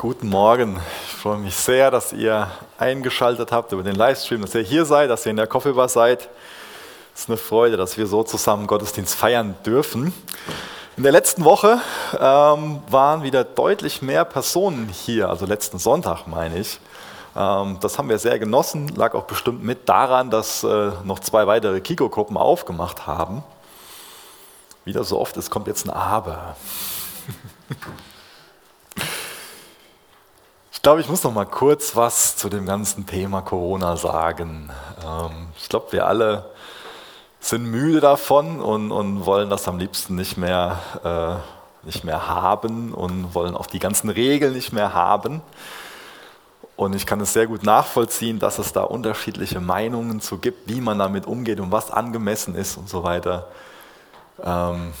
Guten Morgen. Ich freue mich sehr, dass ihr eingeschaltet habt über den Livestream, dass ihr hier seid, dass ihr in der Coffeebar seid. Es ist eine Freude, dass wir so zusammen Gottesdienst feiern dürfen. In der letzten Woche ähm, waren wieder deutlich mehr Personen hier, also letzten Sonntag meine ich. Ähm, das haben wir sehr genossen, lag auch bestimmt mit daran, dass äh, noch zwei weitere Kiko-Gruppen aufgemacht haben. Wieder so oft, es kommt jetzt ein Aber. Ich glaube, ich muss noch mal kurz was zu dem ganzen Thema Corona sagen. Ähm, ich glaube, wir alle sind müde davon und, und wollen das am liebsten nicht mehr, äh, nicht mehr haben und wollen auch die ganzen Regeln nicht mehr haben. Und ich kann es sehr gut nachvollziehen, dass es da unterschiedliche Meinungen zu gibt, wie man damit umgeht und was angemessen ist und so weiter. Ähm,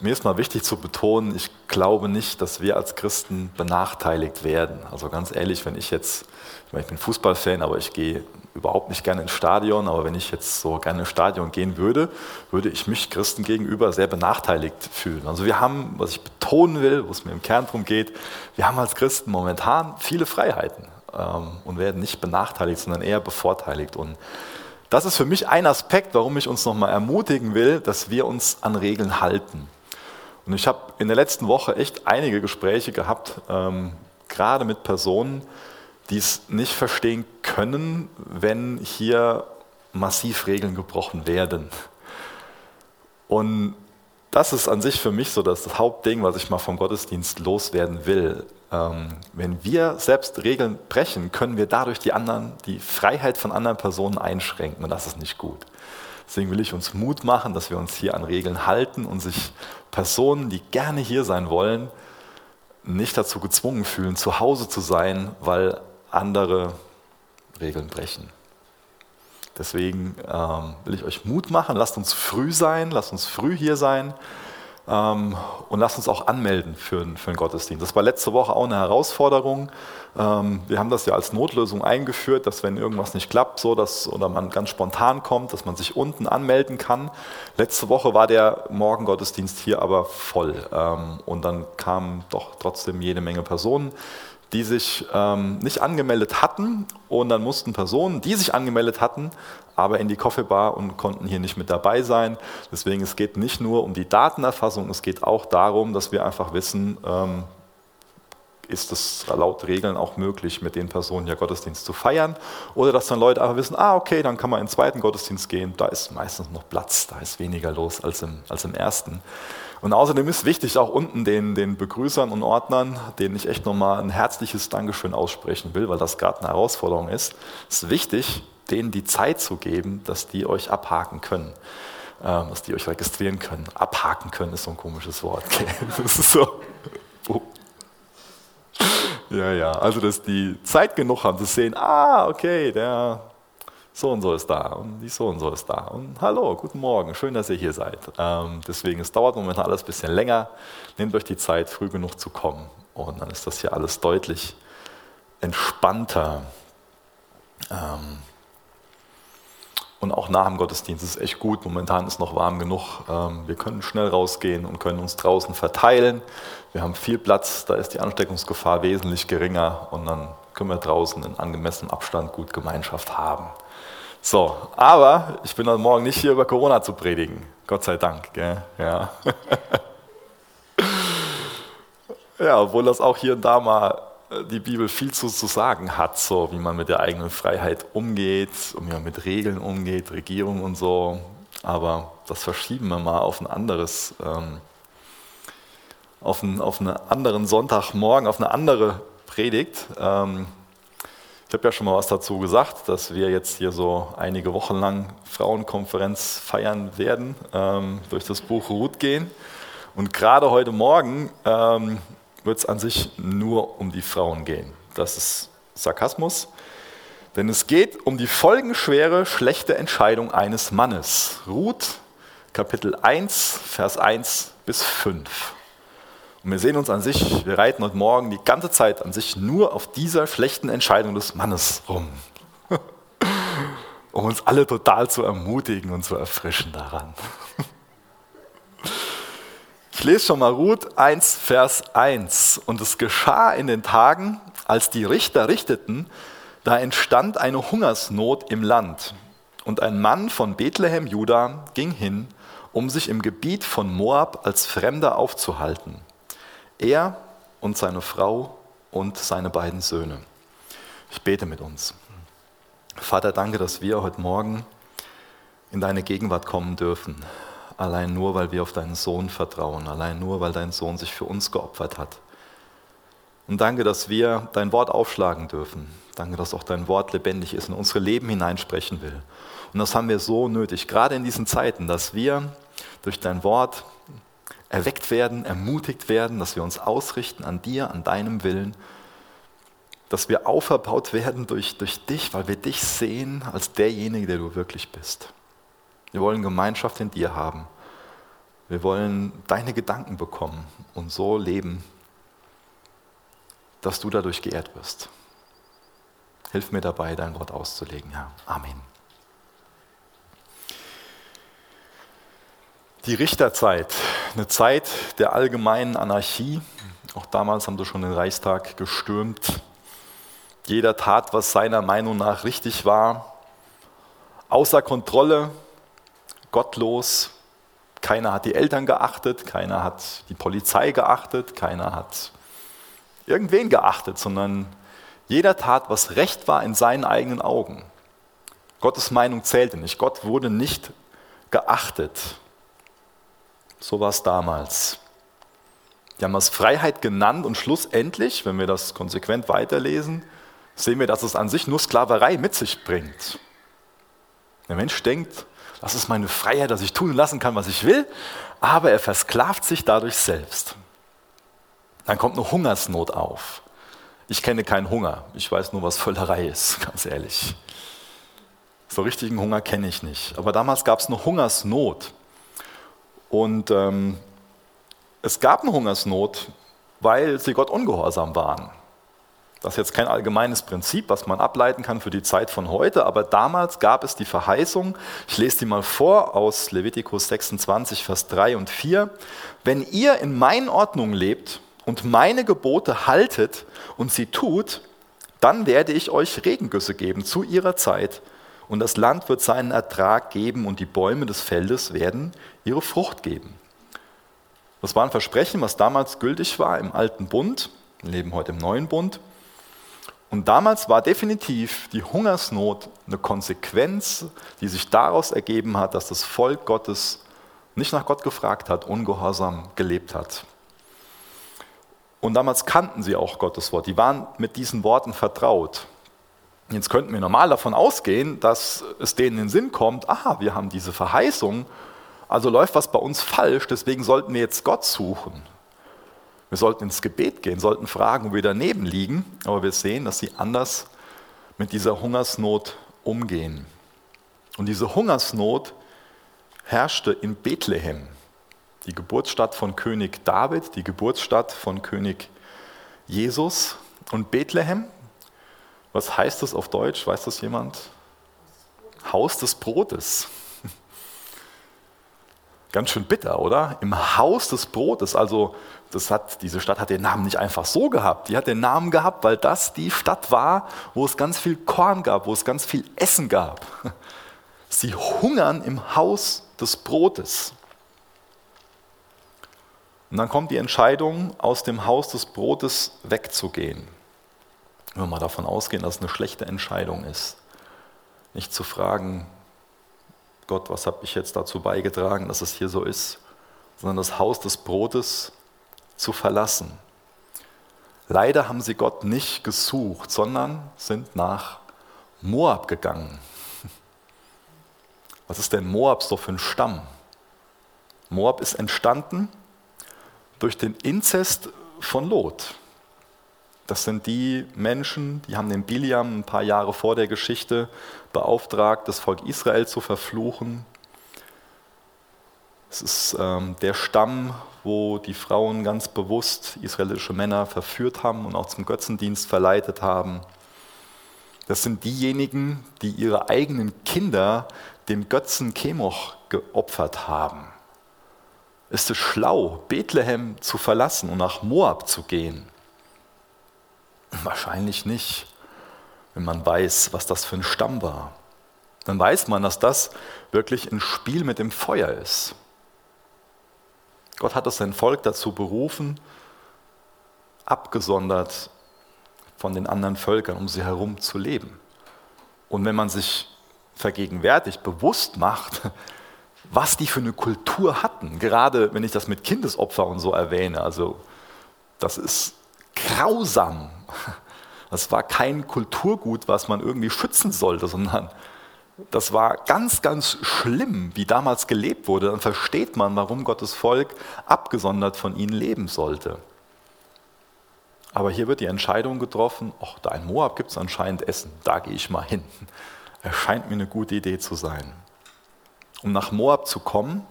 mir ist mal wichtig zu betonen, ich glaube nicht, dass wir als Christen benachteiligt werden. Also ganz ehrlich, wenn ich jetzt, ich, meine, ich bin Fußballfan, aber ich gehe überhaupt nicht gerne ins Stadion, aber wenn ich jetzt so gerne ins Stadion gehen würde, würde ich mich Christen gegenüber sehr benachteiligt fühlen. Also wir haben, was ich betonen will, wo es mir im Kern darum geht, wir haben als Christen momentan viele Freiheiten ähm, und werden nicht benachteiligt, sondern eher bevorteiligt. Und das ist für mich ein Aspekt, warum ich uns nochmal ermutigen will, dass wir uns an Regeln halten. Und ich habe in der letzten Woche echt einige Gespräche gehabt, ähm, gerade mit Personen, die es nicht verstehen können, wenn hier massiv Regeln gebrochen werden. Und das ist an sich für mich so das Hauptding, was ich mal vom Gottesdienst loswerden will. Ähm, wenn wir selbst Regeln brechen, können wir dadurch die anderen, die Freiheit von anderen Personen einschränken und das ist nicht gut. Deswegen will ich uns Mut machen, dass wir uns hier an Regeln halten und sich Personen, die gerne hier sein wollen, nicht dazu gezwungen fühlen, zu Hause zu sein, weil andere Regeln brechen. Deswegen ähm, will ich euch Mut machen, lasst uns früh sein, lasst uns früh hier sein. Ähm, und lasst uns auch anmelden für, für einen Gottesdienst. Das war letzte Woche auch eine Herausforderung. Ähm, wir haben das ja als Notlösung eingeführt, dass wenn irgendwas nicht klappt, so dass, oder man ganz spontan kommt, dass man sich unten anmelden kann. Letzte Woche war der Morgengottesdienst hier aber voll. Ähm, und dann kamen doch trotzdem jede Menge Personen die sich ähm, nicht angemeldet hatten und dann mussten Personen, die sich angemeldet hatten, aber in die Coffeebar und konnten hier nicht mit dabei sein. Deswegen es geht nicht nur um die Datenerfassung, es geht auch darum, dass wir einfach wissen, ähm, ist es laut Regeln auch möglich, mit den Personen ja Gottesdienst zu feiern. Oder dass dann Leute einfach wissen, ah, okay, dann kann man in den zweiten Gottesdienst gehen, da ist meistens noch Platz, da ist weniger los als im, als im ersten. Und außerdem ist wichtig, auch unten den, den Begrüßern und Ordnern, denen ich echt nochmal ein herzliches Dankeschön aussprechen will, weil das gerade eine Herausforderung ist, ist wichtig, denen die Zeit zu geben, dass die euch abhaken können, äh, dass die euch registrieren können. Abhaken können ist so ein komisches Wort. Okay? Das ist so. Ja, ja, also dass die Zeit genug haben zu sehen, ah, okay, der so und so ist da und die so und so ist da und hallo, guten Morgen, schön, dass ihr hier seid. Ähm, deswegen, es dauert momentan alles ein bisschen länger. Nehmt euch die Zeit, früh genug zu kommen und dann ist das hier alles deutlich entspannter. Ähm, und auch nach dem Gottesdienst ist echt gut. Momentan ist noch warm genug. Ähm, wir können schnell rausgehen und können uns draußen verteilen. Wir haben viel Platz, da ist die Ansteckungsgefahr wesentlich geringer und dann können wir draußen in angemessenem Abstand gut Gemeinschaft haben. So, aber ich bin heute Morgen nicht hier über Corona zu predigen. Gott sei Dank. Gell? Ja. ja, obwohl das auch hier und da mal äh, die Bibel viel zu, zu sagen hat, so wie man mit der eigenen Freiheit umgeht und wie man mit Regeln umgeht, Regierung und so. Aber das verschieben wir mal auf ein anderes, ähm, auf, ein, auf einen anderen Sonntagmorgen, auf eine andere Predigt. Ähm, ich habe ja schon mal was dazu gesagt, dass wir jetzt hier so einige Wochen lang Frauenkonferenz feiern werden, ähm, durch das Buch Ruth gehen. Und gerade heute Morgen ähm, wird es an sich nur um die Frauen gehen. Das ist Sarkasmus. Denn es geht um die folgenschwere, schlechte Entscheidung eines Mannes. Ruth, Kapitel 1, Vers 1 bis 5. Und wir sehen uns an sich, wir reiten heute Morgen die ganze Zeit an sich nur auf dieser schlechten Entscheidung des Mannes rum. um uns alle total zu ermutigen und zu erfrischen daran. Ich lese schon mal Ruth 1, Vers 1. Und es geschah in den Tagen, als die Richter richteten, da entstand eine Hungersnot im Land. Und ein Mann von Bethlehem, Juda, ging hin, um sich im Gebiet von Moab als Fremder aufzuhalten. Er und seine Frau und seine beiden Söhne. Ich bete mit uns. Vater, danke, dass wir heute Morgen in deine Gegenwart kommen dürfen. Allein nur, weil wir auf deinen Sohn vertrauen. Allein nur, weil dein Sohn sich für uns geopfert hat. Und danke, dass wir dein Wort aufschlagen dürfen. Danke, dass auch dein Wort lebendig ist und unsere Leben hineinsprechen will. Und das haben wir so nötig, gerade in diesen Zeiten, dass wir durch dein Wort erweckt werden, ermutigt werden, dass wir uns ausrichten an dir, an deinem Willen, dass wir auferbaut werden durch, durch dich, weil wir dich sehen als derjenige, der du wirklich bist. Wir wollen Gemeinschaft in dir haben. Wir wollen deine Gedanken bekommen und so leben, dass du dadurch geehrt wirst. Hilf mir dabei, dein Wort auszulegen, Herr. Amen. Die Richterzeit, eine Zeit der allgemeinen Anarchie. Auch damals haben sie schon den Reichstag gestürmt. Jeder tat, was seiner Meinung nach richtig war. Außer Kontrolle, gottlos. Keiner hat die Eltern geachtet, keiner hat die Polizei geachtet, keiner hat irgendwen geachtet, sondern jeder tat, was recht war in seinen eigenen Augen. Gottes Meinung zählte nicht. Gott wurde nicht geachtet. So war es damals. Die haben es Freiheit genannt und schlussendlich, wenn wir das konsequent weiterlesen, sehen wir, dass es an sich nur Sklaverei mit sich bringt. Der Mensch denkt, das ist meine Freiheit, dass ich tun lassen kann, was ich will, aber er versklavt sich dadurch selbst. Dann kommt eine Hungersnot auf. Ich kenne keinen Hunger, ich weiß nur, was Völlerei ist, ganz ehrlich. So richtigen Hunger kenne ich nicht. Aber damals gab es eine Hungersnot. Und ähm, es gab eine Hungersnot, weil sie Gott ungehorsam waren. Das ist jetzt kein allgemeines Prinzip, was man ableiten kann für die Zeit von heute, aber damals gab es die Verheißung, ich lese die mal vor aus Levitikus 26, Vers 3 und 4, wenn ihr in meinen Ordnungen lebt und meine Gebote haltet und sie tut, dann werde ich euch Regengüsse geben zu ihrer Zeit und das Land wird seinen Ertrag geben und die Bäume des Feldes werden ihre Frucht geben. Das war ein Versprechen, was damals gültig war im alten Bund. Wir leben heute im neuen Bund. Und damals war definitiv die Hungersnot eine Konsequenz, die sich daraus ergeben hat, dass das Volk Gottes nicht nach Gott gefragt hat, ungehorsam gelebt hat. Und damals kannten sie auch Gottes Wort. Die waren mit diesen Worten vertraut. Jetzt könnten wir normal davon ausgehen, dass es denen in den Sinn kommt, aha, wir haben diese Verheißung, also läuft was bei uns falsch, deswegen sollten wir jetzt Gott suchen. Wir sollten ins Gebet gehen, sollten fragen, wo wir daneben liegen, aber wir sehen, dass sie anders mit dieser Hungersnot umgehen. Und diese Hungersnot herrschte in Bethlehem, die Geburtsstadt von König David, die Geburtsstadt von König Jesus. Und Bethlehem, was heißt das auf Deutsch? Weiß das jemand? Haus des Brotes. Ganz schön bitter, oder? Im Haus des Brotes. Also das hat, diese Stadt hat den Namen nicht einfach so gehabt. Die hat den Namen gehabt, weil das die Stadt war, wo es ganz viel Korn gab, wo es ganz viel Essen gab. Sie hungern im Haus des Brotes. Und dann kommt die Entscheidung, aus dem Haus des Brotes wegzugehen. Wenn wir mal davon ausgehen, dass es eine schlechte Entscheidung ist. Nicht zu fragen, Gott, was habe ich jetzt dazu beigetragen, dass es hier so ist, sondern das Haus des Brotes zu verlassen. Leider haben sie Gott nicht gesucht, sondern sind nach Moab gegangen. Was ist denn Moab so für ein Stamm? Moab ist entstanden durch den Inzest von Lot. Das sind die Menschen, die haben den Biliam ein paar Jahre vor der Geschichte beauftragt, das Volk Israel zu verfluchen. Es ist ähm, der Stamm, wo die Frauen ganz bewusst israelische Männer verführt haben und auch zum Götzendienst verleitet haben. Das sind diejenigen, die ihre eigenen Kinder dem Götzen Chemoch geopfert haben. Ist es schlau, Bethlehem zu verlassen und nach Moab zu gehen? Wahrscheinlich nicht, wenn man weiß, was das für ein Stamm war. Dann weiß man, dass das wirklich ein Spiel mit dem Feuer ist. Gott hat sein Volk dazu berufen, abgesondert von den anderen Völkern um sie herum zu leben. Und wenn man sich vergegenwärtigt, bewusst macht, was die für eine Kultur hatten, gerade wenn ich das mit Kindesopfer und so erwähne, also das ist grausam. Das war kein Kulturgut, was man irgendwie schützen sollte, sondern das war ganz, ganz schlimm, wie damals gelebt wurde. Dann versteht man, warum Gottes Volk abgesondert von ihnen leben sollte. Aber hier wird die Entscheidung getroffen, ach, da in Moab gibt es anscheinend Essen, da gehe ich mal hin. Erscheint mir eine gute Idee zu sein. Um nach Moab zu kommen,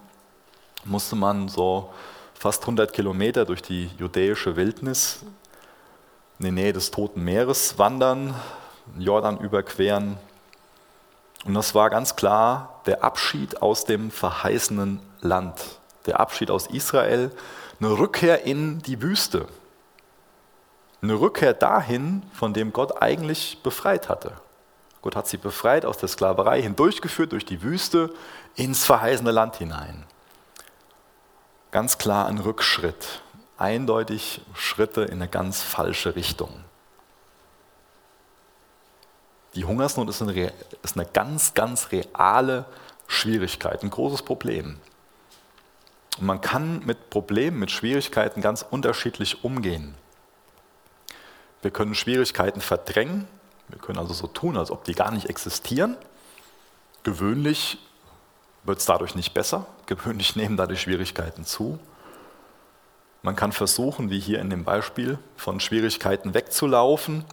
musste man so fast 100 Kilometer durch die judäische Wildnis in die Nähe des Toten Meeres wandern, Jordan überqueren. Und das war ganz klar der Abschied aus dem verheißenen Land, der Abschied aus Israel, eine Rückkehr in die Wüste. Eine Rückkehr dahin, von dem Gott eigentlich befreit hatte. Gott hat sie befreit aus der Sklaverei, hindurchgeführt durch die Wüste ins verheißene Land hinein. Ganz klar ein Rückschritt, eindeutig Schritte in eine ganz falsche Richtung. Die Hungersnot ist eine, ist eine ganz, ganz reale Schwierigkeit, ein großes Problem. Und man kann mit Problemen, mit Schwierigkeiten ganz unterschiedlich umgehen. Wir können Schwierigkeiten verdrängen. Wir können also so tun, als ob die gar nicht existieren. Gewöhnlich wird es dadurch nicht besser. Gewöhnlich nehmen da die Schwierigkeiten zu. Man kann versuchen, wie hier in dem Beispiel, von Schwierigkeiten wegzulaufen.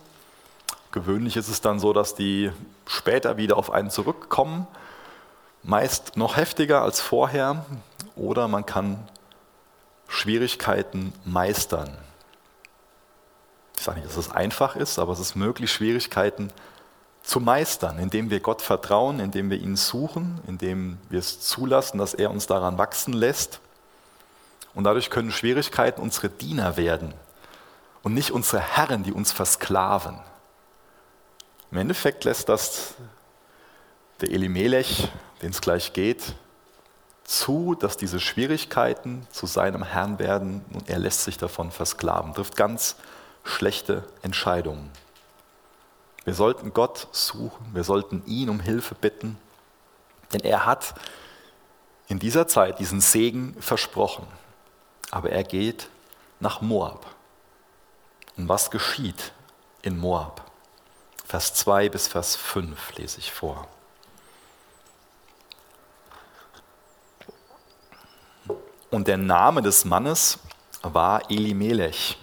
Gewöhnlich ist es dann so, dass die später wieder auf einen zurückkommen, meist noch heftiger als vorher. Oder man kann Schwierigkeiten meistern. Ich sage nicht, dass es einfach ist, aber es ist möglich, Schwierigkeiten zu meistern, indem wir Gott vertrauen, indem wir ihn suchen, indem wir es zulassen, dass er uns daran wachsen lässt. Und dadurch können Schwierigkeiten unsere Diener werden und nicht unsere Herren, die uns versklaven. Im Endeffekt lässt das der Elimelech, den es gleich geht, zu, dass diese Schwierigkeiten zu seinem Herrn werden und er lässt sich davon versklaven. Trifft ganz schlechte Entscheidungen. Wir sollten Gott suchen, wir sollten ihn um Hilfe bitten, denn er hat in dieser Zeit diesen Segen versprochen. Aber er geht nach Moab. Und was geschieht in Moab? Vers 2 bis Vers 5 lese ich vor. Und der Name des Mannes war Elimelech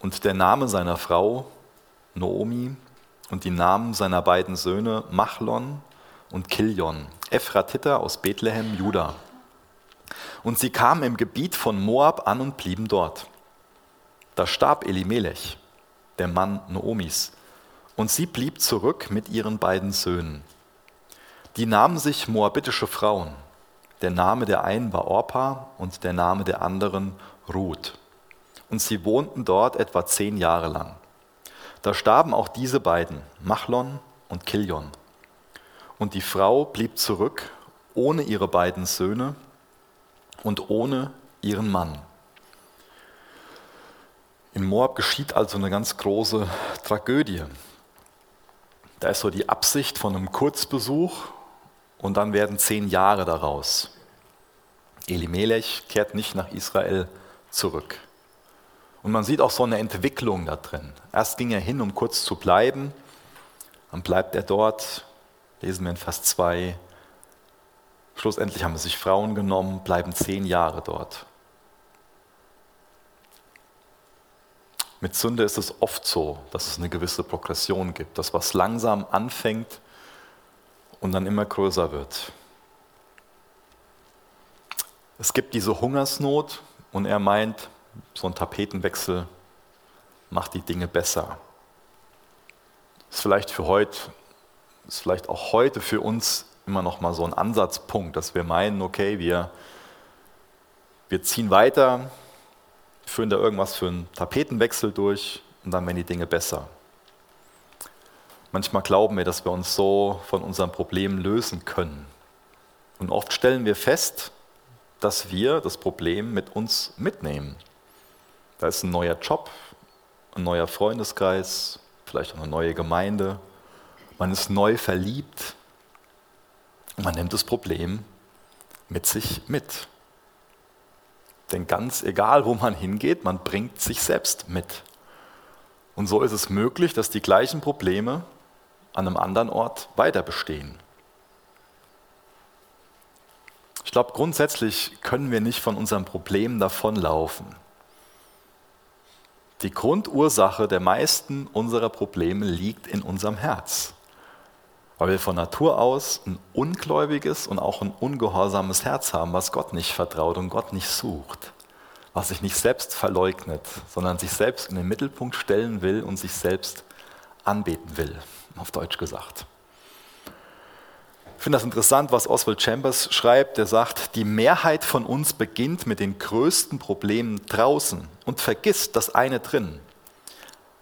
und der Name seiner Frau Noomi und die Namen seiner beiden Söhne Machlon und Kilion, Ephratiter aus Bethlehem, Juda. Und sie kamen im Gebiet von Moab an und blieben dort. Da starb Elimelech, der Mann Noomis, und sie blieb zurück mit ihren beiden Söhnen. Die nahmen sich moabitische Frauen. Der Name der einen war Orpa und der Name der anderen Ruth und sie wohnten dort etwa zehn Jahre lang. Da starben auch diese beiden, Machlon und Kilion. Und die Frau blieb zurück ohne ihre beiden Söhne und ohne ihren Mann. In Moab geschieht also eine ganz große Tragödie. Da ist so die Absicht von einem Kurzbesuch und dann werden zehn Jahre daraus. Elimelech kehrt nicht nach Israel zurück. Und man sieht auch so eine Entwicklung da drin. Erst ging er hin, um kurz zu bleiben, dann bleibt er dort, lesen wir in Vers 2. Schlussendlich haben sie sich Frauen genommen, bleiben zehn Jahre dort. Mit Sünde ist es oft so, dass es eine gewisse Progression gibt, dass was langsam anfängt und dann immer größer wird. Es gibt diese Hungersnot und er meint, so ein Tapetenwechsel macht die Dinge besser. Ist vielleicht für heute, ist vielleicht auch heute für uns immer noch mal so ein Ansatzpunkt, dass wir meinen, okay, wir, Wir ziehen weiter, führen da irgendwas für einen Tapetenwechsel durch und dann werden die Dinge besser. Manchmal glauben wir, dass wir uns so von unseren Problemen lösen können. Und oft stellen wir fest, dass wir das Problem mit uns mitnehmen. Da ist ein neuer Job, ein neuer Freundeskreis, vielleicht auch eine neue Gemeinde. Man ist neu verliebt. Man nimmt das Problem mit sich mit. Denn ganz egal, wo man hingeht, man bringt sich selbst mit. Und so ist es möglich, dass die gleichen Probleme an einem anderen Ort weiter bestehen. Ich glaube, grundsätzlich können wir nicht von unserem Problem davonlaufen. Die Grundursache der meisten unserer Probleme liegt in unserem Herz, weil wir von Natur aus ein ungläubiges und auch ein ungehorsames Herz haben, was Gott nicht vertraut und Gott nicht sucht, was sich nicht selbst verleugnet, sondern sich selbst in den Mittelpunkt stellen will und sich selbst anbeten will auf Deutsch gesagt. Ich finde das interessant, was Oswald Chambers schreibt. Der sagt, die Mehrheit von uns beginnt mit den größten Problemen draußen und vergisst das eine drin.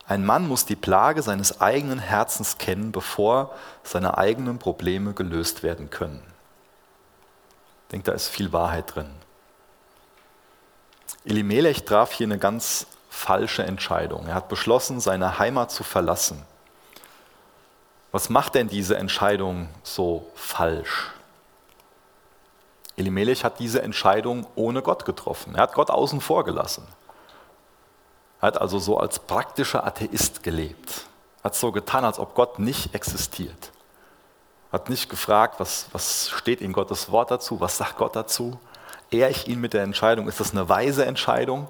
Ein Mann muss die Plage seines eigenen Herzens kennen, bevor seine eigenen Probleme gelöst werden können. Ich denke, da ist viel Wahrheit drin. Elimelech traf hier eine ganz falsche Entscheidung. Er hat beschlossen, seine Heimat zu verlassen. Was macht denn diese Entscheidung so falsch? Elimelech hat diese Entscheidung ohne Gott getroffen. Er hat Gott außen vor gelassen. Er hat also so als praktischer Atheist gelebt. Hat so getan, als ob Gott nicht existiert. Hat nicht gefragt, was, was steht in Gottes Wort dazu, was sagt Gott dazu. Ehr ich ihn mit der Entscheidung? Ist das eine weise Entscheidung?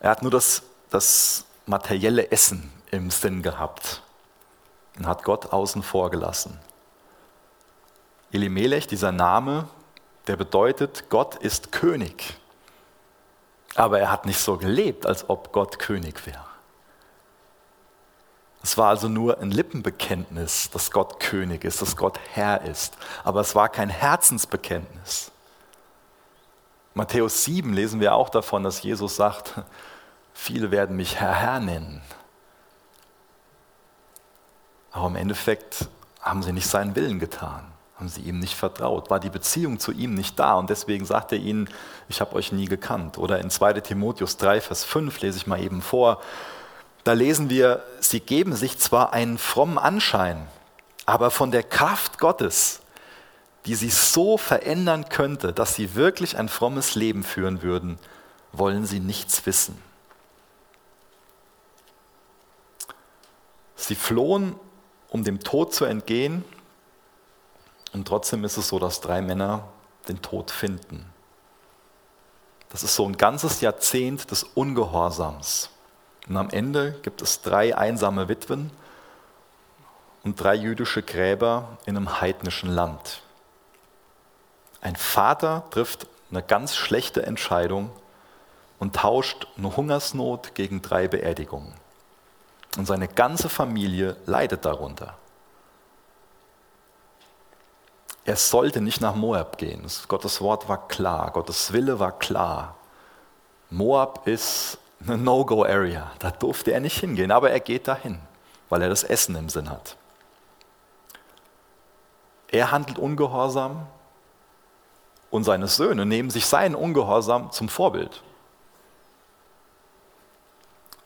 Er hat nur das, das materielle Essen im Sinn gehabt und hat Gott außen vor gelassen. Elimelech, dieser Name, der bedeutet, Gott ist König. Aber er hat nicht so gelebt, als ob Gott König wäre. Es war also nur ein Lippenbekenntnis, dass Gott König ist, dass Gott Herr ist. Aber es war kein Herzensbekenntnis. Matthäus 7 lesen wir auch davon, dass Jesus sagt, viele werden mich Herr, Herr nennen. Aber im Endeffekt haben sie nicht seinen Willen getan, haben sie ihm nicht vertraut, war die Beziehung zu ihm nicht da und deswegen sagt er ihnen, ich habe euch nie gekannt. Oder in 2 Timotheus 3, Vers 5 lese ich mal eben vor, da lesen wir, sie geben sich zwar einen frommen Anschein, aber von der Kraft Gottes, die sie so verändern könnte, dass sie wirklich ein frommes Leben führen würden, wollen sie nichts wissen. Sie flohen um dem Tod zu entgehen. Und trotzdem ist es so, dass drei Männer den Tod finden. Das ist so ein ganzes Jahrzehnt des Ungehorsams. Und am Ende gibt es drei einsame Witwen und drei jüdische Gräber in einem heidnischen Land. Ein Vater trifft eine ganz schlechte Entscheidung und tauscht eine Hungersnot gegen drei Beerdigungen. Und seine ganze Familie leidet darunter. Er sollte nicht nach Moab gehen. Gottes Wort war klar, Gottes Wille war klar. Moab ist eine No-Go-Area. Da durfte er nicht hingehen, aber er geht dahin, weil er das Essen im Sinn hat. Er handelt ungehorsam und seine Söhne nehmen sich seinen Ungehorsam zum Vorbild.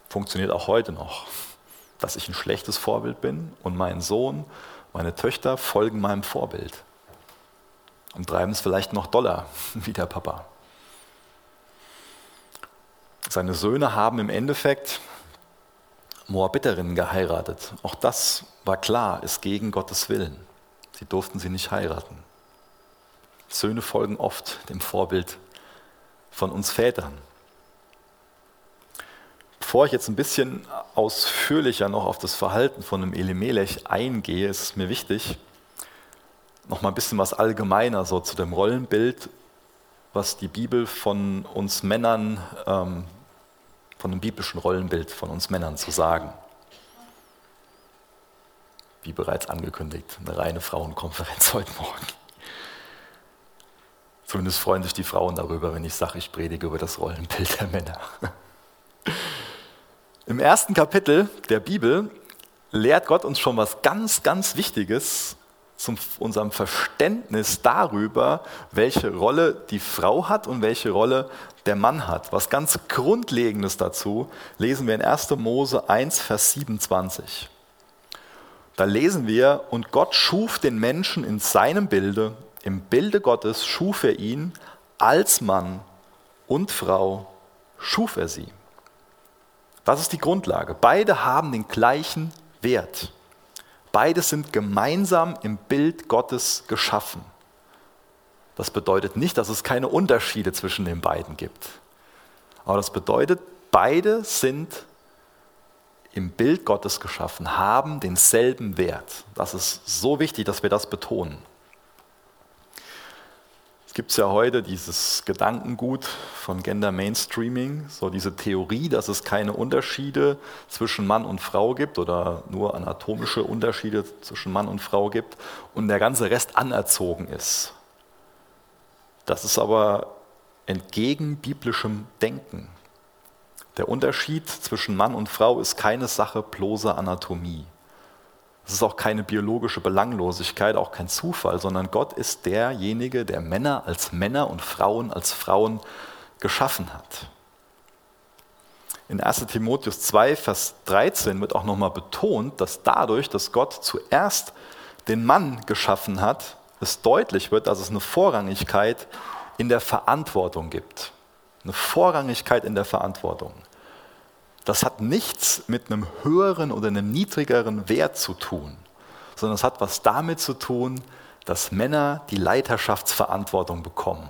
Funktioniert auch heute noch dass ich ein schlechtes Vorbild bin und mein Sohn, meine Töchter folgen meinem Vorbild und treiben es vielleicht noch doller wie der Papa. Seine Söhne haben im Endeffekt Moabiterinnen geheiratet. Auch das war klar, ist gegen Gottes Willen. Sie durften sie nicht heiraten. Söhne folgen oft dem Vorbild von uns Vätern. Bevor ich jetzt ein bisschen ausführlicher noch auf das Verhalten von einem Elimelech eingehe, ist es mir wichtig, noch mal ein bisschen was allgemeiner so zu dem Rollenbild, was die Bibel von uns Männern, ähm, von dem biblischen Rollenbild von uns Männern zu sagen. Wie bereits angekündigt, eine reine Frauenkonferenz heute Morgen. Zumindest freuen sich die Frauen darüber, wenn ich sage, ich predige über das Rollenbild der Männer. Im ersten Kapitel der Bibel lehrt Gott uns schon was ganz, ganz Wichtiges zu unserem Verständnis darüber, welche Rolle die Frau hat und welche Rolle der Mann hat. Was ganz Grundlegendes dazu lesen wir in 1. Mose 1, Vers 27. Da lesen wir, und Gott schuf den Menschen in seinem Bilde, im Bilde Gottes schuf er ihn, als Mann und Frau schuf er sie. Das ist die Grundlage. Beide haben den gleichen Wert. Beide sind gemeinsam im Bild Gottes geschaffen. Das bedeutet nicht, dass es keine Unterschiede zwischen den beiden gibt. Aber das bedeutet, beide sind im Bild Gottes geschaffen, haben denselben Wert. Das ist so wichtig, dass wir das betonen. Es gibt ja heute dieses Gedankengut von Gender Mainstreaming, so diese Theorie, dass es keine Unterschiede zwischen Mann und Frau gibt oder nur anatomische Unterschiede zwischen Mann und Frau gibt und der ganze Rest anerzogen ist. Das ist aber entgegen biblischem Denken. Der Unterschied zwischen Mann und Frau ist keine Sache bloßer Anatomie. Es ist auch keine biologische Belanglosigkeit, auch kein Zufall, sondern Gott ist derjenige, der Männer als Männer und Frauen als Frauen geschaffen hat. In 1 Timotheus 2, Vers 13 wird auch nochmal betont, dass dadurch, dass Gott zuerst den Mann geschaffen hat, es deutlich wird, dass es eine Vorrangigkeit in der Verantwortung gibt. Eine Vorrangigkeit in der Verantwortung das hat nichts mit einem höheren oder einem niedrigeren Wert zu tun, sondern es hat was damit zu tun, dass Männer die Leiterschaftsverantwortung bekommen.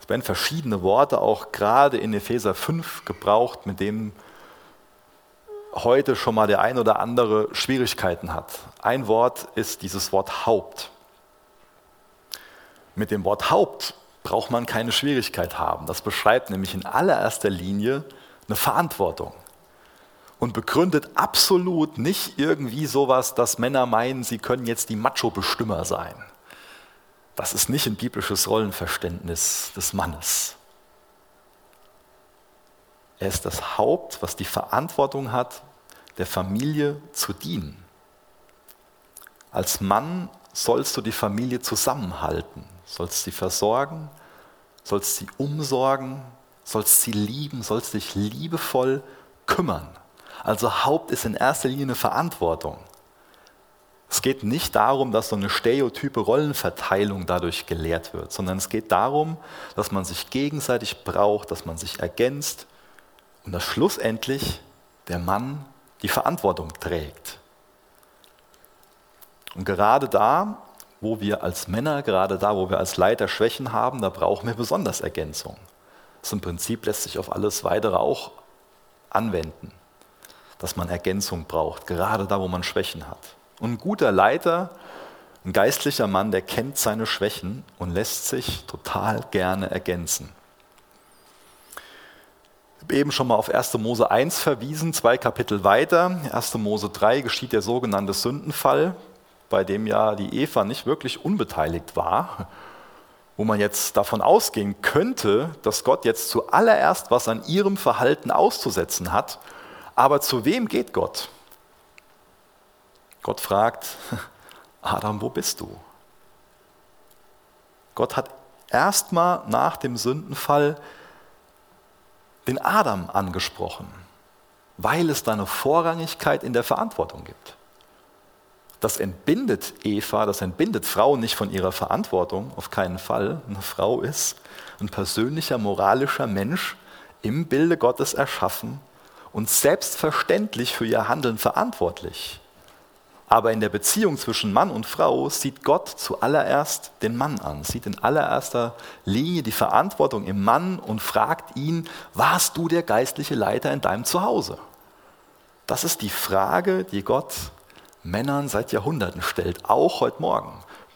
Es werden verschiedene Worte auch gerade in Epheser 5 gebraucht, mit denen heute schon mal der ein oder andere Schwierigkeiten hat. Ein Wort ist dieses Wort Haupt. Mit dem Wort Haupt braucht man keine Schwierigkeit haben. Das beschreibt nämlich in allererster Linie eine Verantwortung und begründet absolut nicht irgendwie sowas, dass Männer meinen, sie können jetzt die Macho-Bestimmer sein. Das ist nicht ein biblisches Rollenverständnis des Mannes. Er ist das Haupt, was die Verantwortung hat, der Familie zu dienen. Als Mann sollst du die Familie zusammenhalten, sollst sie versorgen, sollst sie umsorgen, sollst sie lieben, sollst dich liebevoll kümmern. Also Haupt ist in erster Linie eine Verantwortung. Es geht nicht darum, dass so eine stereotype Rollenverteilung dadurch gelehrt wird, sondern es geht darum, dass man sich gegenseitig braucht, dass man sich ergänzt und dass schlussendlich der Mann die Verantwortung trägt. Und gerade da, wo wir als Männer, gerade da, wo wir als Leiter Schwächen haben, da brauchen wir besonders Ergänzung. Das im Prinzip lässt sich auf alles weitere auch anwenden, dass man Ergänzung braucht, gerade da, wo man Schwächen hat. Und ein guter Leiter, ein geistlicher Mann, der kennt seine Schwächen und lässt sich total gerne ergänzen. Ich habe eben schon mal auf 1. Mose 1 verwiesen, zwei Kapitel weiter. 1. Mose 3 geschieht der sogenannte Sündenfall, bei dem ja die Eva nicht wirklich unbeteiligt war wo man jetzt davon ausgehen könnte, dass Gott jetzt zuallererst was an ihrem Verhalten auszusetzen hat. Aber zu wem geht Gott? Gott fragt, Adam, wo bist du? Gott hat erstmal nach dem Sündenfall den Adam angesprochen, weil es da eine Vorrangigkeit in der Verantwortung gibt. Das entbindet Eva, das entbindet Frauen nicht von ihrer Verantwortung, auf keinen Fall. Eine Frau ist ein persönlicher, moralischer Mensch im Bilde Gottes erschaffen und selbstverständlich für ihr Handeln verantwortlich. Aber in der Beziehung zwischen Mann und Frau sieht Gott zuallererst den Mann an, sieht in allererster Linie die Verantwortung im Mann und fragt ihn, warst du der geistliche Leiter in deinem Zuhause? Das ist die Frage, die Gott Männern seit Jahrhunderten stellt, auch heute Morgen.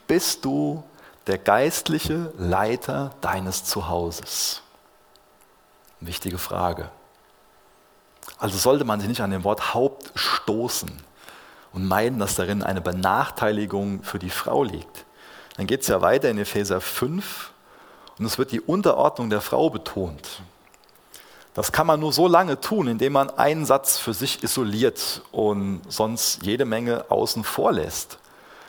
Bist du der geistliche Leiter deines Zuhauses? Wichtige Frage. Also sollte man sich nicht an dem Wort Haupt stoßen und meinen, dass darin eine Benachteiligung für die Frau liegt. Dann geht es ja weiter in Epheser 5 und es wird die Unterordnung der Frau betont. Das kann man nur so lange tun, indem man einen Satz für sich isoliert und sonst jede Menge außen vor lässt.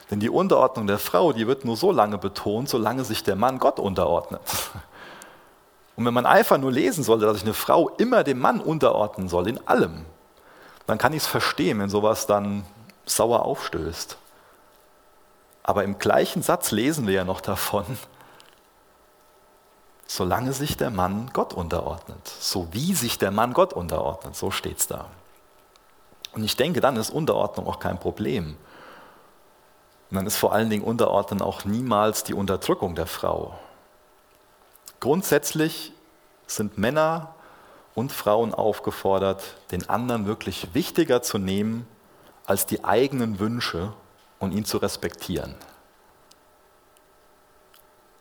Denn die Unterordnung der Frau, die wird nur so lange betont, solange sich der Mann Gott unterordnet. Und wenn man einfach nur lesen sollte, dass sich eine Frau immer dem Mann unterordnen soll, in allem, dann kann ich es verstehen, wenn sowas dann sauer aufstößt. Aber im gleichen Satz lesen wir ja noch davon, solange sich der Mann Gott unterordnet, so wie sich der Mann Gott unterordnet, so steht es da. Und ich denke, dann ist Unterordnung auch kein Problem. Und dann ist vor allen Dingen Unterordnen auch niemals die Unterdrückung der Frau. Grundsätzlich sind Männer und Frauen aufgefordert, den anderen wirklich wichtiger zu nehmen als die eigenen Wünsche und ihn zu respektieren.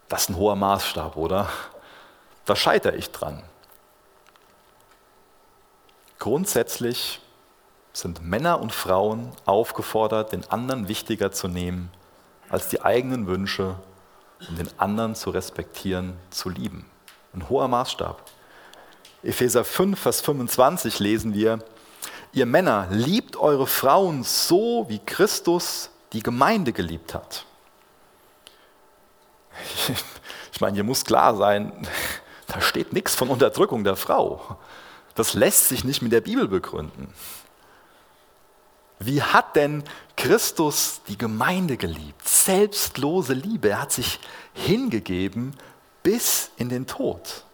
Das ist ein hoher Maßstab, oder? Da scheitere ich dran. Grundsätzlich sind Männer und Frauen aufgefordert, den anderen wichtiger zu nehmen als die eigenen Wünsche und den anderen zu respektieren, zu lieben. Ein hoher Maßstab. Epheser 5, Vers 25 lesen wir, ihr Männer liebt eure Frauen so, wie Christus die Gemeinde geliebt hat. Ich meine, hier muss klar sein, da steht nichts von Unterdrückung der Frau. Das lässt sich nicht mit der Bibel begründen. Wie hat denn Christus die Gemeinde geliebt? Selbstlose Liebe. Er hat sich hingegeben bis in den Tod.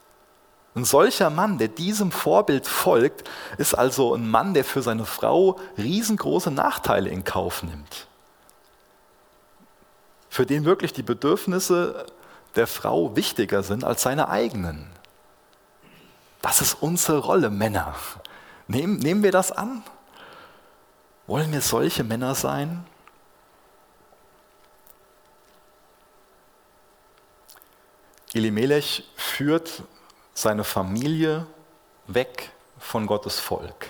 Ein solcher Mann, der diesem Vorbild folgt, ist also ein Mann, der für seine Frau riesengroße Nachteile in Kauf nimmt. Für den wirklich die Bedürfnisse der Frau wichtiger sind als seine eigenen. Das ist unsere Rolle, Männer. Nehmen, nehmen wir das an? Wollen wir solche Männer sein? Elimelech führt seine Familie weg von Gottes Volk,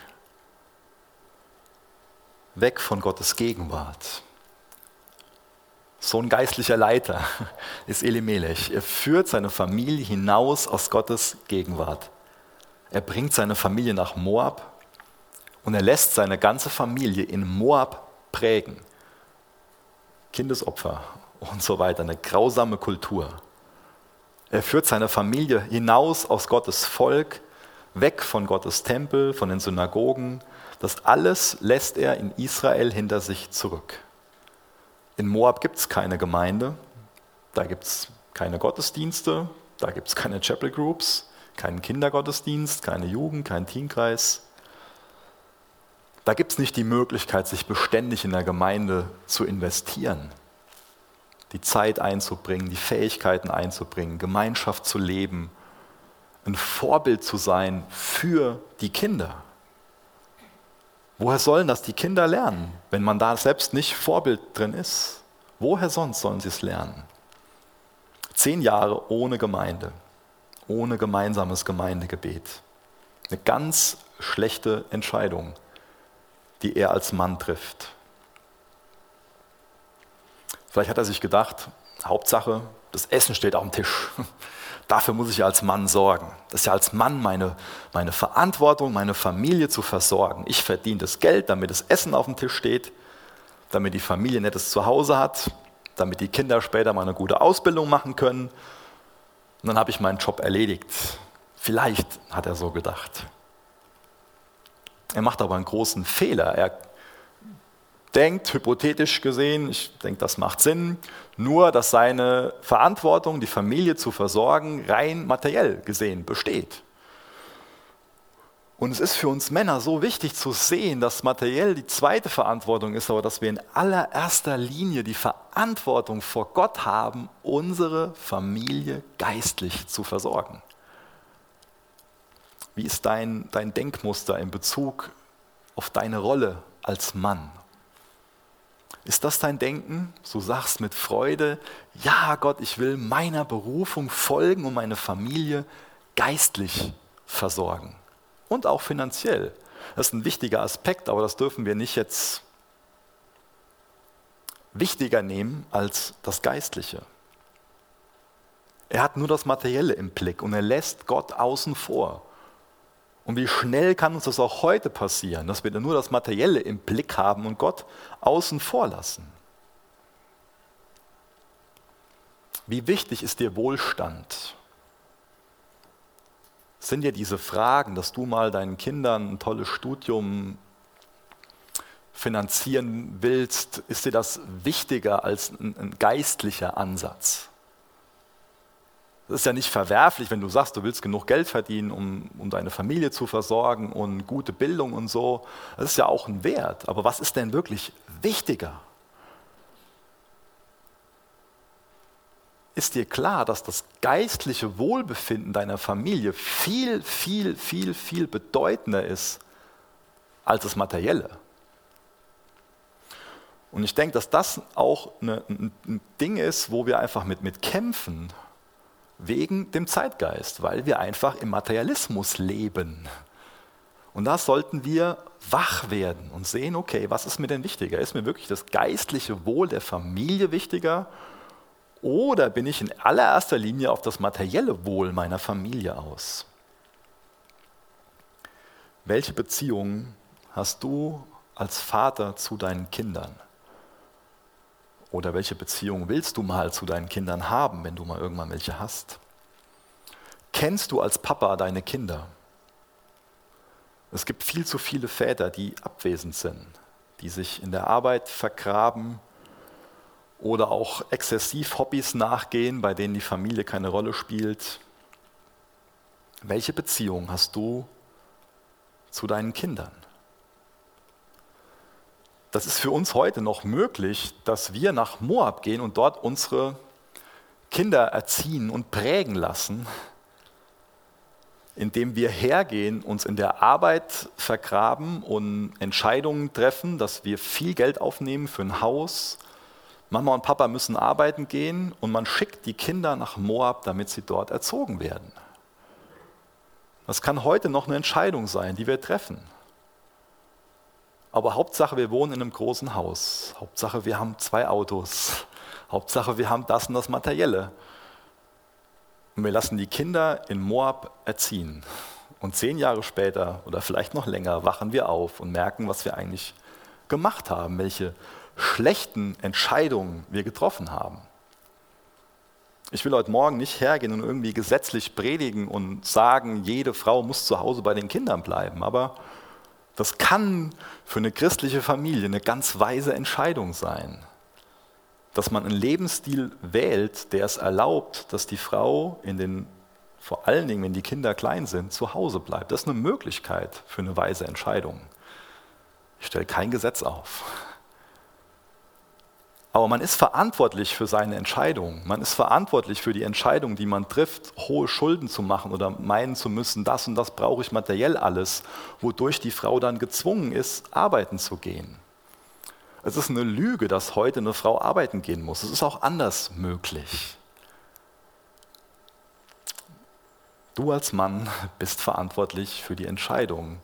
weg von Gottes Gegenwart. So ein geistlicher Leiter ist Elimelech. Er führt seine Familie hinaus aus Gottes Gegenwart. Er bringt seine Familie nach Moab und er lässt seine ganze Familie in Moab prägen. Kindesopfer und so weiter, eine grausame Kultur. Er führt seine Familie hinaus aus Gottes Volk, weg von Gottes Tempel, von den Synagogen. Das alles lässt er in Israel hinter sich zurück. In Moab gibt es keine Gemeinde, da gibt es keine Gottesdienste, da gibt es keine Chapel Groups, keinen Kindergottesdienst, keine Jugend, keinen Teenkreis. Da gibt es nicht die Möglichkeit, sich beständig in der Gemeinde zu investieren, die Zeit einzubringen, die Fähigkeiten einzubringen, Gemeinschaft zu leben, ein Vorbild zu sein für die Kinder. Woher sollen das die Kinder lernen, wenn man da selbst nicht Vorbild drin ist? Woher sonst sollen sie es lernen? Zehn Jahre ohne Gemeinde, ohne gemeinsames Gemeindegebet. Eine ganz schlechte Entscheidung, die er als Mann trifft. Vielleicht hat er sich gedacht, Hauptsache, das Essen steht auf dem Tisch. Dafür muss ich als Mann sorgen. Das ist ja als Mann meine, meine Verantwortung, meine Familie zu versorgen. Ich verdiene das Geld, damit das Essen auf dem Tisch steht, damit die Familie nettes Zuhause hat, damit die Kinder später mal eine gute Ausbildung machen können. Und dann habe ich meinen Job erledigt. Vielleicht hat er so gedacht. Er macht aber einen großen Fehler. Er denkt, hypothetisch gesehen, ich denke, das macht Sinn, nur, dass seine Verantwortung, die Familie zu versorgen, rein materiell gesehen besteht. Und es ist für uns Männer so wichtig zu sehen, dass materiell die zweite Verantwortung ist, aber dass wir in allererster Linie die Verantwortung vor Gott haben, unsere Familie geistlich zu versorgen. Wie ist dein, dein Denkmuster in Bezug auf deine Rolle als Mann, ist das dein Denken? Du sagst mit Freude, ja Gott, ich will meiner Berufung folgen und meine Familie geistlich versorgen und auch finanziell. Das ist ein wichtiger Aspekt, aber das dürfen wir nicht jetzt wichtiger nehmen als das Geistliche. Er hat nur das Materielle im Blick und er lässt Gott außen vor. Und wie schnell kann uns das auch heute passieren, dass wir nur das Materielle im Blick haben und Gott außen vor lassen? Wie wichtig ist dir Wohlstand? Sind dir diese Fragen, dass du mal deinen Kindern ein tolles Studium finanzieren willst, ist dir das wichtiger als ein, ein geistlicher Ansatz? Das ist ja nicht verwerflich, wenn du sagst, du willst genug Geld verdienen, um, um deine Familie zu versorgen und gute Bildung und so. Das ist ja auch ein Wert. Aber was ist denn wirklich wichtiger? Ist dir klar, dass das geistliche Wohlbefinden deiner Familie viel, viel, viel, viel bedeutender ist als das Materielle? Und ich denke, dass das auch eine, ein Ding ist, wo wir einfach mit, mit kämpfen wegen dem Zeitgeist, weil wir einfach im Materialismus leben. Und da sollten wir wach werden und sehen, okay, was ist mir denn wichtiger? Ist mir wirklich das geistliche Wohl der Familie wichtiger? Oder bin ich in allererster Linie auf das materielle Wohl meiner Familie aus? Welche Beziehungen hast du als Vater zu deinen Kindern? Oder welche Beziehung willst du mal zu deinen Kindern haben, wenn du mal irgendwann welche hast? Kennst du als Papa deine Kinder? Es gibt viel zu viele Väter, die abwesend sind, die sich in der Arbeit vergraben oder auch exzessiv Hobbys nachgehen, bei denen die Familie keine Rolle spielt. Welche Beziehung hast du zu deinen Kindern? Das ist für uns heute noch möglich, dass wir nach Moab gehen und dort unsere Kinder erziehen und prägen lassen, indem wir hergehen, uns in der Arbeit vergraben und Entscheidungen treffen, dass wir viel Geld aufnehmen für ein Haus. Mama und Papa müssen arbeiten gehen und man schickt die Kinder nach Moab, damit sie dort erzogen werden. Das kann heute noch eine Entscheidung sein, die wir treffen. Aber Hauptsache, wir wohnen in einem großen Haus. Hauptsache, wir haben zwei Autos. Hauptsache, wir haben das und das Materielle. Und wir lassen die Kinder in Moab erziehen. Und zehn Jahre später oder vielleicht noch länger wachen wir auf und merken, was wir eigentlich gemacht haben, welche schlechten Entscheidungen wir getroffen haben. Ich will heute Morgen nicht hergehen und irgendwie gesetzlich predigen und sagen, jede Frau muss zu Hause bei den Kindern bleiben, aber das kann für eine christliche Familie eine ganz weise Entscheidung sein, dass man einen Lebensstil wählt, der es erlaubt, dass die Frau in den, vor allen Dingen, wenn die Kinder klein sind, zu Hause bleibt. Das ist eine Möglichkeit für eine weise Entscheidung. Ich stelle kein Gesetz auf. Aber man ist verantwortlich für seine Entscheidungen. Man ist verantwortlich für die Entscheidung, die man trifft, hohe Schulden zu machen oder meinen zu müssen, das und das brauche ich materiell alles, wodurch die Frau dann gezwungen ist, arbeiten zu gehen. Es ist eine Lüge, dass heute eine Frau arbeiten gehen muss. Es ist auch anders möglich. Du als Mann bist verantwortlich für die Entscheidungen,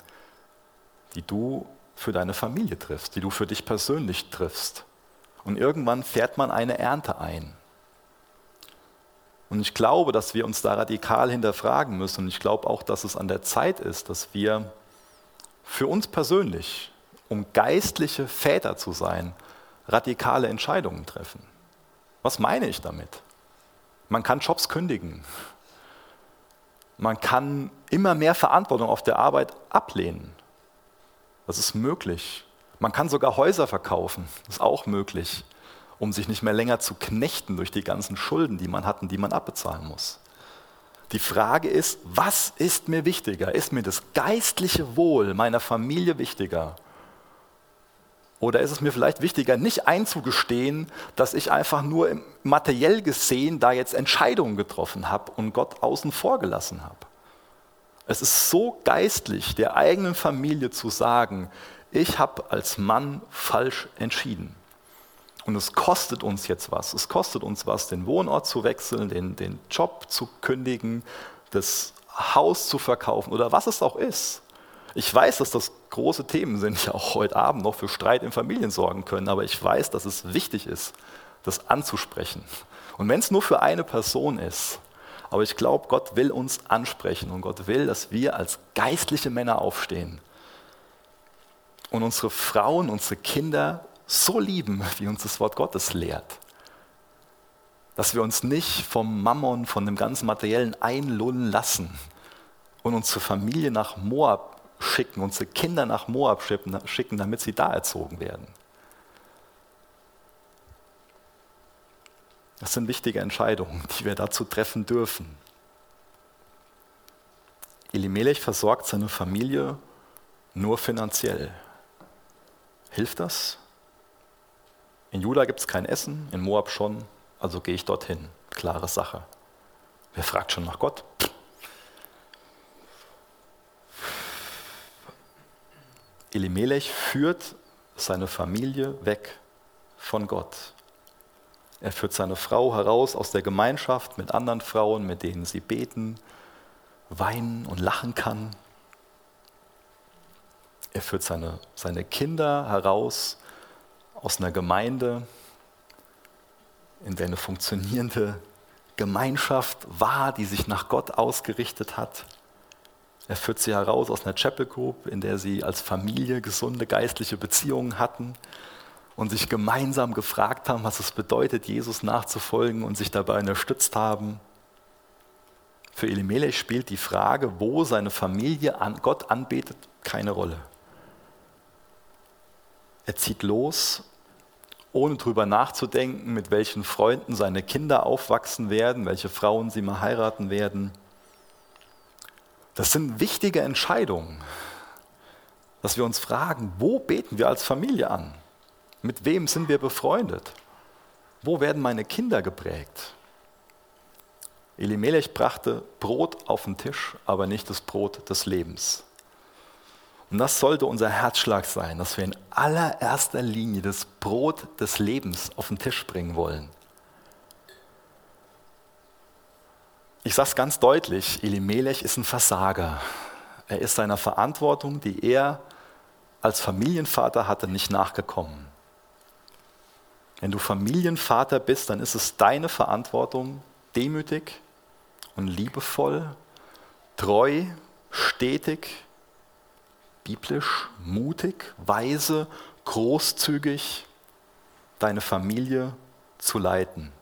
die du für deine Familie triffst, die du für dich persönlich triffst. Und irgendwann fährt man eine Ernte ein. Und ich glaube, dass wir uns da radikal hinterfragen müssen. Und ich glaube auch, dass es an der Zeit ist, dass wir für uns persönlich, um geistliche Väter zu sein, radikale Entscheidungen treffen. Was meine ich damit? Man kann Jobs kündigen. Man kann immer mehr Verantwortung auf der Arbeit ablehnen. Das ist möglich. Man kann sogar Häuser verkaufen, ist auch möglich, um sich nicht mehr länger zu knechten durch die ganzen Schulden, die man hat und die man abbezahlen muss. Die Frage ist, was ist mir wichtiger? Ist mir das geistliche Wohl meiner Familie wichtiger? Oder ist es mir vielleicht wichtiger, nicht einzugestehen, dass ich einfach nur materiell gesehen da jetzt Entscheidungen getroffen habe und Gott außen vor gelassen habe? Es ist so geistlich, der eigenen Familie zu sagen, ich habe als Mann falsch entschieden. Und es kostet uns jetzt was. Es kostet uns was, den Wohnort zu wechseln, den, den Job zu kündigen, das Haus zu verkaufen oder was es auch ist. Ich weiß, dass das große Themen sind, die auch heute Abend noch für Streit in Familien sorgen können, aber ich weiß, dass es wichtig ist, das anzusprechen. Und wenn es nur für eine Person ist, Aber ich glaube, Gott will uns ansprechen und Gott will, dass wir als geistliche Männer aufstehen und unsere Frauen, unsere Kinder so lieben, wie uns das Wort Gottes lehrt. Dass wir uns nicht vom Mammon, von dem ganzen Materiellen einlullen lassen und unsere Familie nach Moab schicken, unsere Kinder nach Moab schicken, damit sie da erzogen werden. Das sind wichtige Entscheidungen, die wir dazu treffen dürfen. Elimelech versorgt seine Familie nur finanziell. Hilft das? In Juda gibt es kein Essen, in Moab schon, also gehe ich dorthin. Klare Sache. Wer fragt schon nach Gott? Elimelech führt seine Familie weg von Gott. Er führt seine Frau heraus aus der Gemeinschaft mit anderen Frauen, mit denen sie beten, weinen und lachen kann. Er führt seine, seine Kinder heraus aus einer Gemeinde, in der eine funktionierende Gemeinschaft war, die sich nach Gott ausgerichtet hat. Er führt sie heraus aus einer Chapel Group, in der sie als Familie gesunde geistliche Beziehungen hatten und sich gemeinsam gefragt haben, was es bedeutet, Jesus nachzufolgen und sich dabei unterstützt haben. Für Elimelech spielt die Frage, wo seine Familie an Gott anbetet, keine Rolle. Er zieht los, ohne drüber nachzudenken, mit welchen Freunden seine Kinder aufwachsen werden, welche Frauen sie mal heiraten werden. Das sind wichtige Entscheidungen, dass wir uns fragen, wo beten wir als Familie an? Mit wem sind wir befreundet? Wo werden meine Kinder geprägt? Elimelech brachte Brot auf den Tisch, aber nicht das Brot des Lebens. Und das sollte unser Herzschlag sein, dass wir in allererster Linie das Brot des Lebens auf den Tisch bringen wollen. Ich sage es ganz deutlich, Elimelech ist ein Versager. Er ist seiner Verantwortung, die er als Familienvater hatte, nicht nachgekommen. Wenn du Familienvater bist, dann ist es deine Verantwortung, demütig und liebevoll, treu, stetig, biblisch, mutig, weise, großzügig deine Familie zu leiten.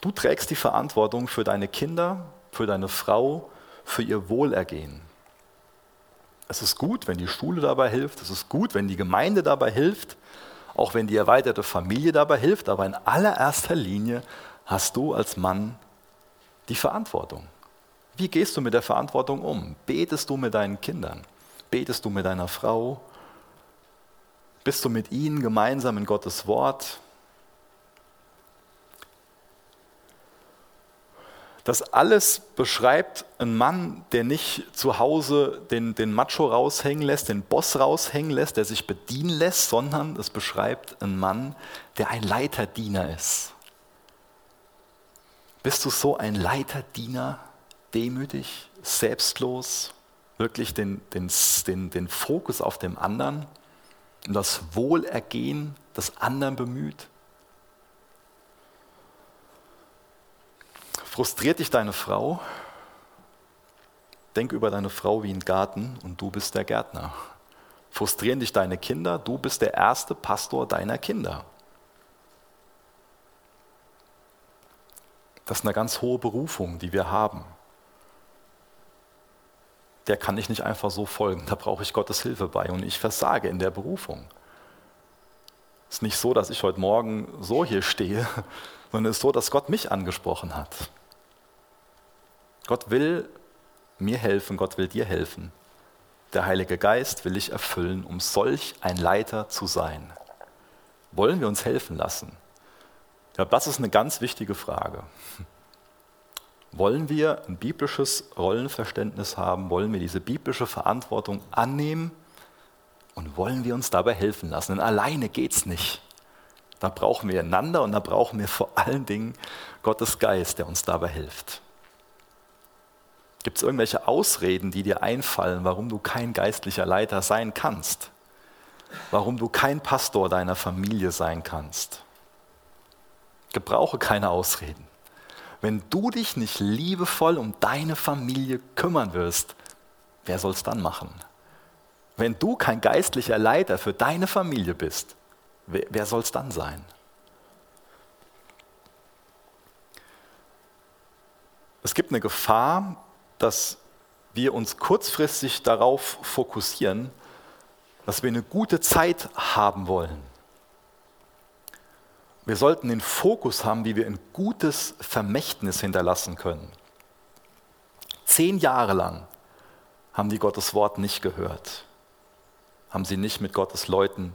Du trägst die Verantwortung für deine Kinder, für deine Frau, für ihr Wohlergehen. Es ist gut, wenn die Schule dabei hilft, es ist gut, wenn die Gemeinde dabei hilft, auch wenn die erweiterte Familie dabei hilft, aber in allererster Linie hast du als Mann die Verantwortung. Wie gehst du mit der Verantwortung um? Betest du mit deinen Kindern? Betest du mit deiner Frau? Bist du mit ihnen gemeinsam in Gottes Wort? Das alles beschreibt einen Mann, der nicht zu Hause den, den Macho raushängen lässt, den Boss raushängen lässt, der sich bedienen lässt, sondern es beschreibt einen Mann, der ein Leiterdiener ist. Bist du so ein Leiterdiener, demütig, selbstlos, wirklich den, den, den, den Fokus auf dem anderen und das Wohlergehen des anderen bemüht? Frustriert dich deine Frau? Denk über deine Frau wie ein Garten und du bist der Gärtner. Frustrieren dich deine Kinder? Du bist der erste Pastor deiner Kinder. Das ist eine ganz hohe Berufung, die wir haben. Der kann ich nicht einfach so folgen. Da brauche ich Gottes Hilfe bei und ich versage in der Berufung. Es ist nicht so, dass ich heute Morgen so hier stehe, sondern es ist so, dass Gott mich angesprochen hat. Gott will mir helfen, Gott will dir helfen. Der Heilige Geist will ich erfüllen, um solch ein Leiter zu sein. Wollen wir uns helfen lassen? Ja, das ist eine ganz wichtige Frage. Wollen wir ein biblisches Rollenverständnis haben? Wollen wir diese biblische Verantwortung annehmen? Und wollen wir uns dabei helfen lassen? Denn alleine geht es nicht. Da brauchen wir einander und da brauchen wir vor allen Dingen Gottes Geist, der uns dabei hilft. Gibt es irgendwelche Ausreden, die dir einfallen, warum du kein geistlicher Leiter sein kannst? Warum du kein Pastor deiner Familie sein kannst? Gebrauche keine Ausreden. Wenn du dich nicht liebevoll um deine Familie kümmern wirst, wer soll es dann machen? Wenn du kein geistlicher Leiter für deine Familie bist, wer, wer soll es dann sein? Es gibt eine Gefahr, dass wir uns kurzfristig darauf fokussieren, dass wir eine gute Zeit haben wollen. Wir sollten den Fokus haben, wie wir ein gutes Vermächtnis hinterlassen können. Zehn Jahre lang haben die Gottes Wort nicht gehört, haben sie nicht mit Gottes Leuten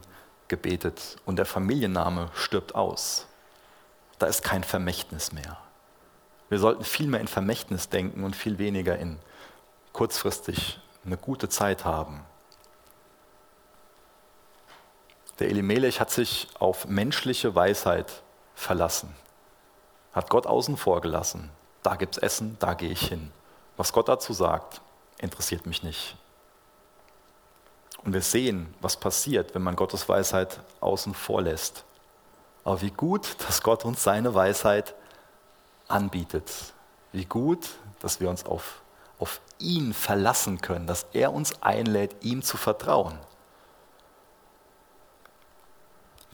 gebetet und der Familienname stirbt aus. Da ist kein Vermächtnis mehr. Wir sollten viel mehr in Vermächtnis denken und viel weniger in kurzfristig eine gute Zeit haben. Der Elimelech hat sich auf menschliche Weisheit verlassen, hat Gott außen vor gelassen. Da gibt es Essen, da gehe ich hin. Was Gott dazu sagt, interessiert mich nicht. Und wir sehen, was passiert, wenn man Gottes Weisheit außen vor lässt. Aber wie gut, dass Gott uns seine Weisheit anbietet. Wie gut, dass wir uns auf, auf ihn verlassen können, dass er uns einlädt, ihm zu vertrauen.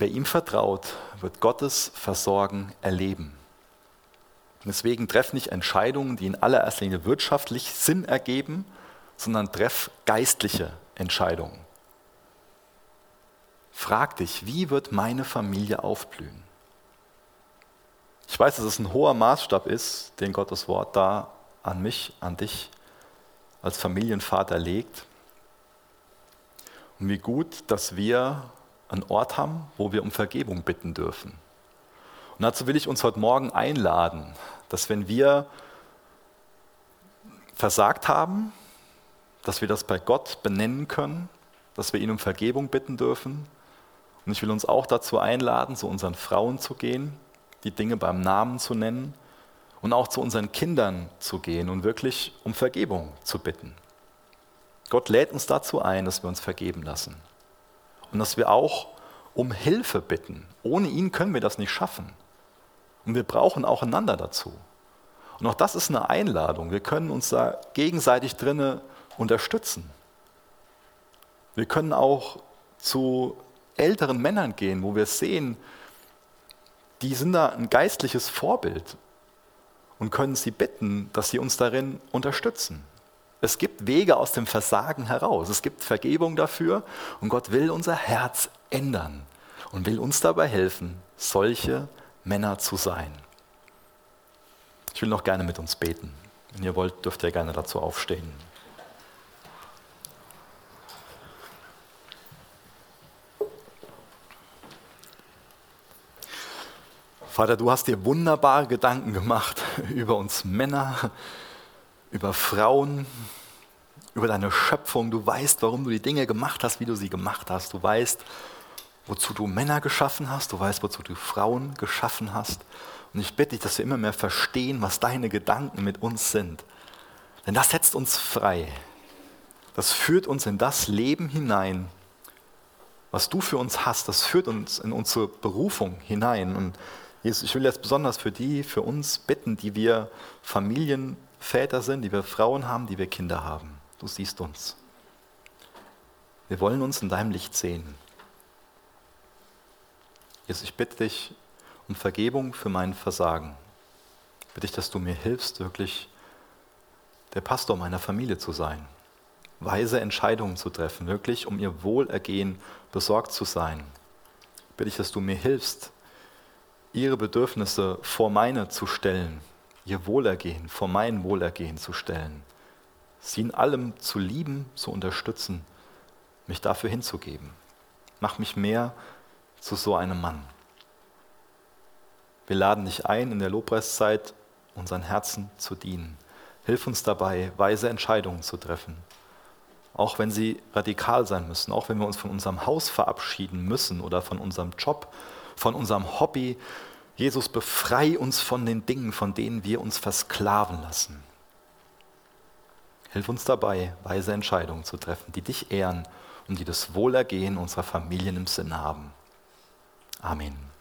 Wer ihm vertraut, wird Gottes Versorgen erleben. Deswegen treff nicht Entscheidungen, die in allererster Linie wirtschaftlich Sinn ergeben, sondern treff geistliche Entscheidungen. Frag dich, wie wird meine Familie aufblühen? Ich weiß, dass es ein hoher Maßstab ist, den Gottes Wort da an mich, an dich als Familienvater legt. Und wie gut, dass wir einen Ort haben, wo wir um Vergebung bitten dürfen. Und dazu will ich uns heute Morgen einladen, dass wenn wir versagt haben, dass wir das bei Gott benennen können, dass wir ihn um Vergebung bitten dürfen. Und ich will uns auch dazu einladen, zu unseren Frauen zu gehen, die Dinge beim Namen zu nennen und auch zu unseren Kindern zu gehen und wirklich um Vergebung zu bitten. Gott lädt uns dazu ein, dass wir uns vergeben lassen und dass wir auch um Hilfe bitten. Ohne ihn können wir das nicht schaffen. Und wir brauchen auch einander dazu. Und auch das ist eine Einladung. Wir können uns da gegenseitig drinnen unterstützen. Wir können auch zu älteren Männern gehen, wo wir sehen, die sind da ein geistliches Vorbild und können sie bitten, dass sie uns darin unterstützen. Es gibt Wege aus dem Versagen heraus. Es gibt Vergebung dafür und Gott will unser Herz ändern und will uns dabei helfen, solche Männer zu sein. Ich will noch gerne mit uns beten. Wenn ihr wollt, dürft ihr gerne dazu aufstehen. Vater, du hast dir wunderbare Gedanken gemacht über uns Männer, über Frauen, über deine Schöpfung. Du weißt, warum du die Dinge gemacht hast, wie du sie gemacht hast. Du weißt, wozu du Männer geschaffen hast. Du weißt, wozu du Frauen geschaffen hast. Und ich bitte dich, dass wir immer mehr verstehen, was deine Gedanken mit uns sind. Denn das setzt uns frei. Das führt uns in das Leben hinein, was du für uns hast. Das führt uns in unsere Berufung hinein. Und Jesus, ich will jetzt besonders für die, für uns bitten, die wir Familienväter sind, die wir Frauen haben, die wir Kinder haben. Du siehst uns. Wir wollen uns in deinem Licht sehen. Jesus, ich bitte dich um Vergebung für mein Versagen. Ich bitte dich, dass du mir hilfst, wirklich der Pastor meiner Familie zu sein, weise Entscheidungen zu treffen, wirklich um ihr Wohlergehen besorgt zu sein. Ich bitte dich, dass du mir hilfst, ihre Bedürfnisse vor meine zu stellen, ihr Wohlergehen vor mein Wohlergehen zu stellen, sie in allem zu lieben, zu unterstützen, mich dafür hinzugeben. Mach mich mehr zu so einem Mann. Wir laden dich ein, in der Lobpreiszeit unseren Herzen zu dienen. Hilf uns dabei, weise Entscheidungen zu treffen. Auch wenn sie radikal sein müssen, auch wenn wir uns von unserem Haus verabschieden müssen oder von unserem Job von unserem Hobby. Jesus, befrei uns von den Dingen, von denen wir uns versklaven lassen. Hilf uns dabei, weise Entscheidungen zu treffen, die dich ehren und die das Wohlergehen unserer Familien im Sinn haben. Amen.